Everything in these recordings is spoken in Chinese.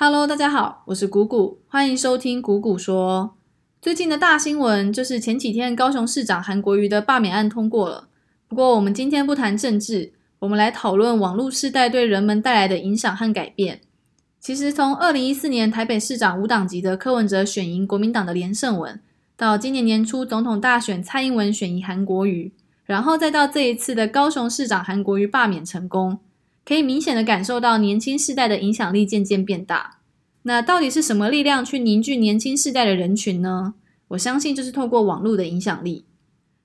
Hello，大家好，我是谷谷，欢迎收听谷谷说。最近的大新闻就是前几天高雄市长韩国瑜的罢免案通过了。不过我们今天不谈政治，我们来讨论网络世代对人们带来的影响和改变。其实从二零一四年台北市长无党籍的柯文哲选赢国民党的连胜文，到今年年初总统大选蔡英文选赢韩国瑜，然后再到这一次的高雄市长韩国瑜罢免成功。可以明显的感受到年轻世代的影响力渐渐变大。那到底是什么力量去凝聚年轻世代的人群呢？我相信就是透过网络的影响力。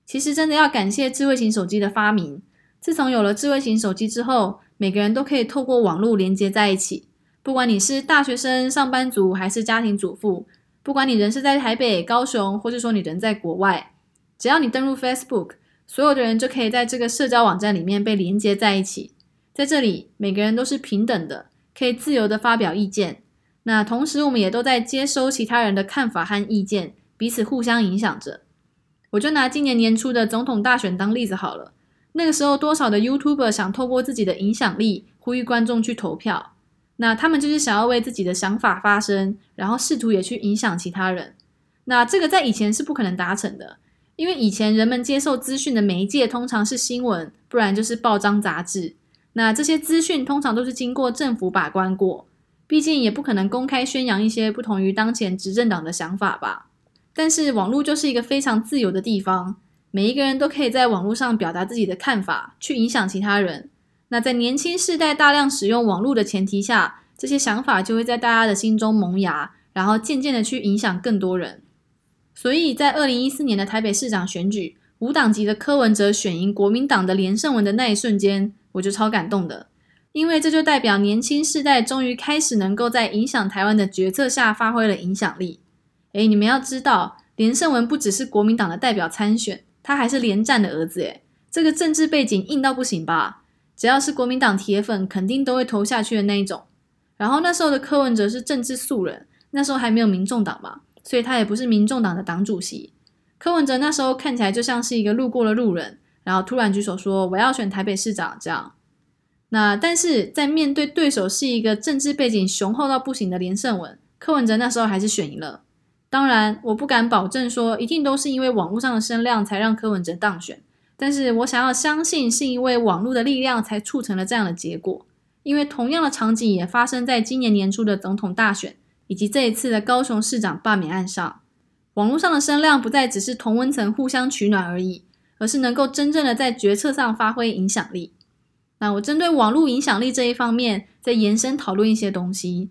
其实真的要感谢智慧型手机的发明。自从有了智慧型手机之后，每个人都可以透过网络连接在一起。不管你是大学生、上班族还是家庭主妇，不管你人是在台北、高雄，或是说你人在国外，只要你登录 Facebook，所有的人就可以在这个社交网站里面被连接在一起。在这里，每个人都是平等的，可以自由的发表意见。那同时，我们也都在接收其他人的看法和意见，彼此互相影响着。我就拿今年年初的总统大选当例子好了。那个时候，多少的 YouTuber 想透过自己的影响力呼吁观众去投票？那他们就是想要为自己的想法发声，然后试图也去影响其他人。那这个在以前是不可能达成的，因为以前人们接受资讯的媒介通常是新闻，不然就是报章杂志。那这些资讯通常都是经过政府把关过，毕竟也不可能公开宣扬一些不同于当前执政党的想法吧。但是网络就是一个非常自由的地方，每一个人都可以在网络上表达自己的看法，去影响其他人。那在年轻世代大量使用网络的前提下，这些想法就会在大家的心中萌芽，然后渐渐的去影响更多人。所以在二零一四年的台北市长选举，无党籍的柯文哲选赢国民党的连胜文的那一瞬间。我就超感动的，因为这就代表年轻世代终于开始能够在影响台湾的决策下发挥了影响力。诶，你们要知道，连胜文不只是国民党的代表参选，他还是连战的儿子。诶，这个政治背景硬到不行吧？只要是国民党铁粉，肯定都会投下去的那一种。然后那时候的柯文哲是政治素人，那时候还没有民众党嘛，所以他也不是民众党的党主席。柯文哲那时候看起来就像是一个路过的路人。然后突然举手说：“我要选台北市长。”这样，那但是在面对对手是一个政治背景雄厚到不行的连胜文，柯文哲那时候还是选赢了。当然，我不敢保证说一定都是因为网络上的声量才让柯文哲当选，但是我想要相信是因为网络的力量才促成了这样的结果。因为同样的场景也发生在今年年初的总统大选以及这一次的高雄市长罢免案上，网络上的声量不再只是同温层互相取暖而已。而是能够真正的在决策上发挥影响力。那我针对网络影响力这一方面，再延伸讨论一些东西。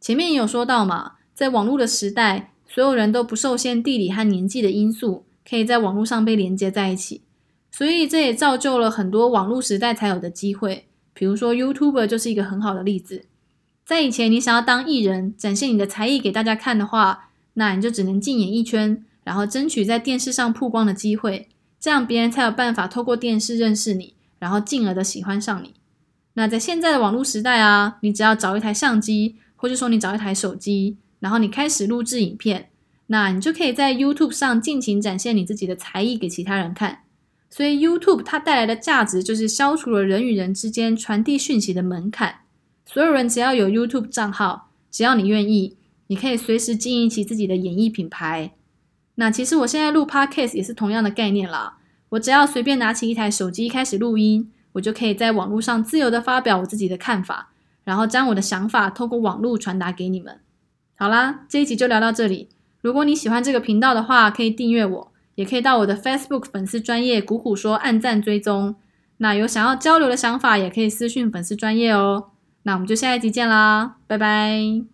前面也有说到嘛，在网络的时代，所有人都不受限地理和年纪的因素，可以在网络上被连接在一起。所以这也造就了很多网络时代才有的机会。比如说 YouTuber 就是一个很好的例子。在以前，你想要当艺人，展现你的才艺给大家看的话，那你就只能进演艺圈，然后争取在电视上曝光的机会。这样别人才有办法透过电视认识你，然后进而的喜欢上你。那在现在的网络时代啊，你只要找一台相机，或者说你找一台手机，然后你开始录制影片，那你就可以在 YouTube 上尽情展现你自己的才艺给其他人看。所以 YouTube 它带来的价值就是消除了人与人之间传递讯息的门槛。所有人只要有 YouTube 账号，只要你愿意，你可以随时经营起自己的演艺品牌。那其实我现在录 podcast 也是同样的概念啦。我只要随便拿起一台手机开始录音，我就可以在网络上自由的发表我自己的看法，然后将我的想法透过网络传达给你们。好啦，这一集就聊到这里。如果你喜欢这个频道的话，可以订阅我，也可以到我的 Facebook 粉丝专业谷谷说按赞追踪。那有想要交流的想法，也可以私讯粉丝专业哦。那我们就下一集见啦，拜拜。